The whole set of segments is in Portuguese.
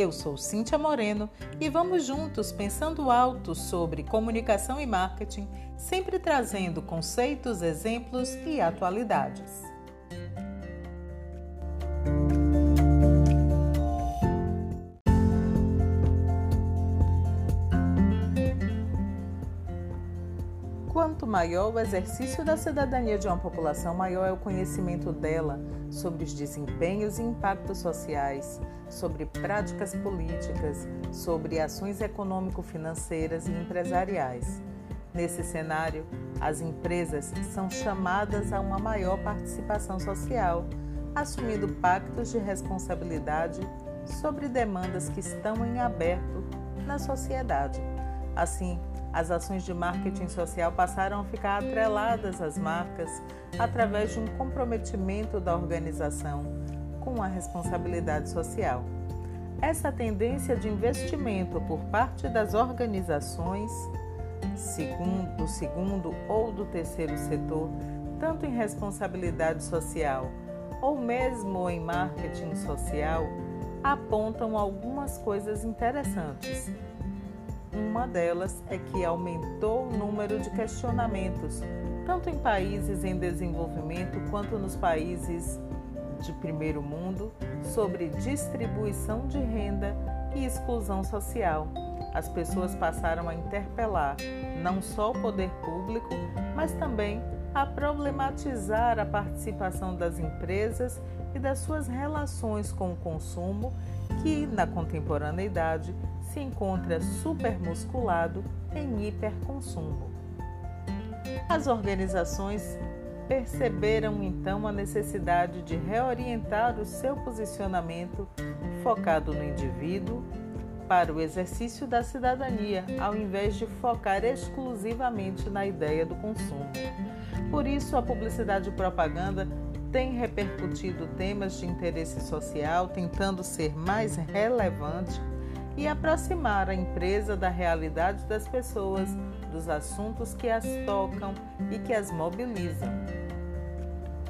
Eu sou Cíntia Moreno e vamos juntos pensando alto sobre comunicação e marketing, sempre trazendo conceitos, exemplos e atualidades. Quanto maior o exercício da cidadania de uma população, maior é o conhecimento dela sobre os desempenhos e impactos sociais, sobre práticas políticas, sobre ações econômico-financeiras e empresariais. Nesse cenário, as empresas são chamadas a uma maior participação social, assumindo pactos de responsabilidade sobre demandas que estão em aberto na sociedade. Assim, as ações de marketing social passaram a ficar atreladas às marcas através de um comprometimento da organização com a responsabilidade social. Essa tendência de investimento por parte das organizações, segundo, do segundo ou do terceiro setor, tanto em responsabilidade social ou mesmo em marketing social, apontam algumas coisas interessantes uma delas é que aumentou o número de questionamentos, tanto em países em desenvolvimento quanto nos países de primeiro mundo, sobre distribuição de renda e exclusão social. As pessoas passaram a interpelar não só o poder público, mas também a problematizar a participação das empresas e das suas relações com o consumo, que na contemporaneidade se encontra supermusculado em hiperconsumo. As organizações perceberam então a necessidade de reorientar o seu posicionamento focado no indivíduo para o exercício da cidadania, ao invés de focar exclusivamente na ideia do consumo. Por isso, a publicidade e propaganda tem repercutido temas de interesse social, tentando ser mais relevante e aproximar a empresa da realidade das pessoas, dos assuntos que as tocam e que as mobilizam.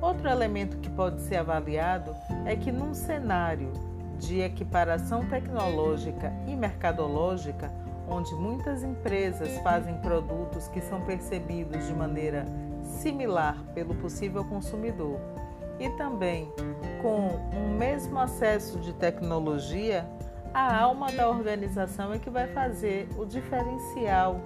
Outro elemento que pode ser avaliado é que, num cenário de equiparação tecnológica e mercadológica, onde muitas empresas fazem produtos que são percebidos de maneira similar pelo possível consumidor, e também com um mesmo acesso de tecnologia, a alma da organização é que vai fazer o diferencial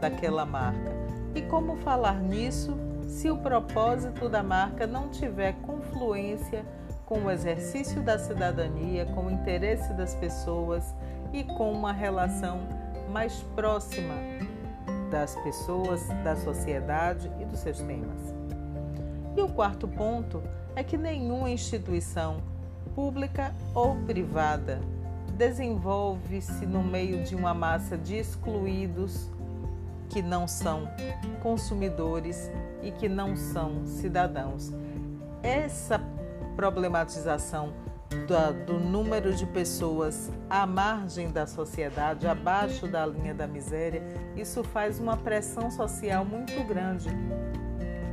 daquela marca. E como falar nisso se o propósito da marca não tiver confluência com o exercício da cidadania, com o interesse das pessoas e com uma relação mais próxima das pessoas, da sociedade e dos seus temas. E o quarto ponto é que nenhuma instituição, pública ou privada, desenvolve-se no meio de uma massa de excluídos que não são consumidores e que não são cidadãos. Essa problematização do, do, número de pessoas à margem da sociedade, abaixo da linha da miséria, isso faz uma pressão social muito grande.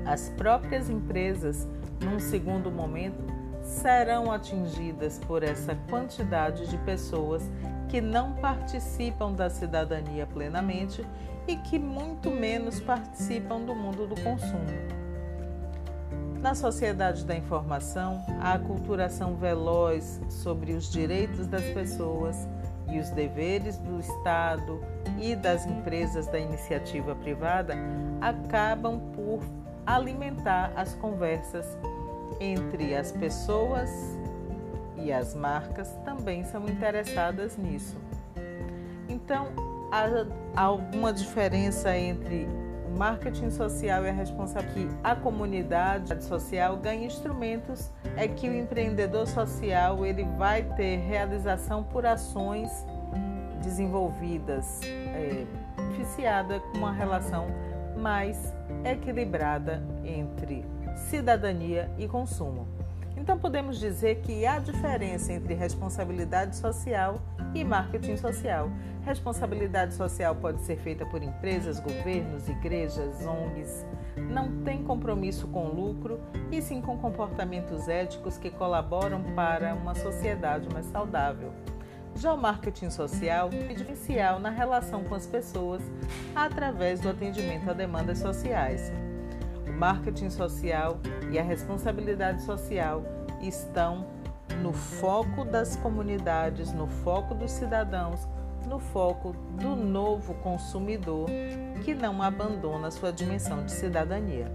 As próprias empresas, num segundo momento, serão atingidas por essa quantidade de pessoas que não participam da cidadania plenamente e que muito menos participam do mundo do consumo. Na sociedade da informação, a aculturação veloz sobre os direitos das pessoas e os deveres do Estado e das empresas da iniciativa privada acabam por alimentar as conversas entre as pessoas e as marcas também são interessadas nisso. Então, há alguma diferença entre marketing social a responsabilidade que a comunidade social ganha instrumentos é que o empreendedor social ele vai ter realização por ações desenvolvidas, é, com uma relação mais equilibrada entre cidadania e consumo. Então podemos dizer que há diferença entre responsabilidade social e marketing social. Responsabilidade social pode ser feita por empresas, governos, igrejas, ONGs. Não tem compromisso com lucro e sim com comportamentos éticos que colaboram para uma sociedade mais saudável. Já o marketing social é diferencial na relação com as pessoas através do atendimento a demandas sociais. Marketing social e a responsabilidade social estão no foco das comunidades, no foco dos cidadãos, no foco do novo consumidor que não abandona sua dimensão de cidadania.